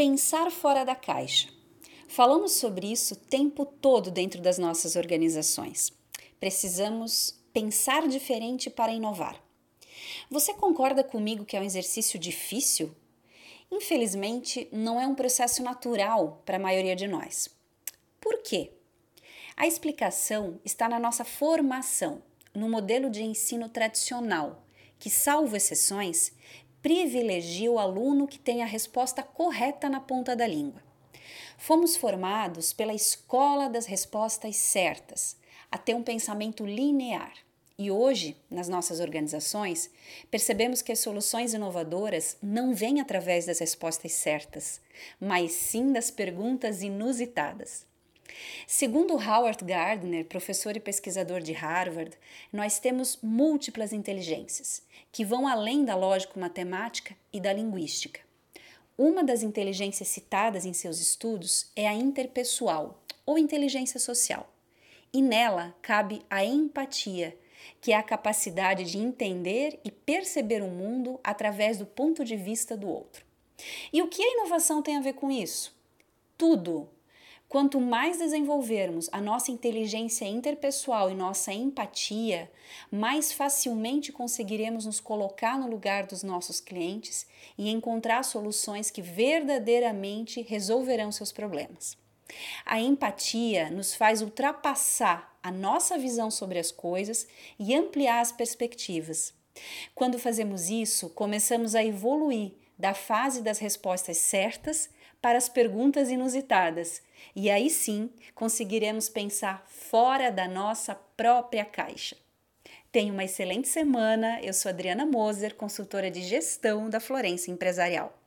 Pensar fora da caixa. Falamos sobre isso o tempo todo dentro das nossas organizações. Precisamos pensar diferente para inovar. Você concorda comigo que é um exercício difícil? Infelizmente, não é um processo natural para a maioria de nós. Por quê? A explicação está na nossa formação, no modelo de ensino tradicional, que, salvo exceções, privilegia o aluno que tem a resposta correta na ponta da língua. Fomos formados pela escola das respostas certas, a ter um pensamento linear. E hoje, nas nossas organizações, percebemos que as soluções inovadoras não vêm através das respostas certas, mas sim das perguntas inusitadas. Segundo Howard Gardner, professor e pesquisador de Harvard, nós temos múltiplas inteligências, que vão além da lógico-matemática e da linguística. Uma das inteligências citadas em seus estudos é a interpessoal, ou inteligência social. E nela cabe a empatia, que é a capacidade de entender e perceber o mundo através do ponto de vista do outro. E o que a inovação tem a ver com isso? Tudo! Quanto mais desenvolvermos a nossa inteligência interpessoal e nossa empatia, mais facilmente conseguiremos nos colocar no lugar dos nossos clientes e encontrar soluções que verdadeiramente resolverão seus problemas. A empatia nos faz ultrapassar a nossa visão sobre as coisas e ampliar as perspectivas. Quando fazemos isso, começamos a evoluir da fase das respostas certas para as perguntas inusitadas, e aí sim conseguiremos pensar fora da nossa própria caixa. Tenha uma excelente semana. Eu sou Adriana Moser, consultora de gestão da Florência Empresarial.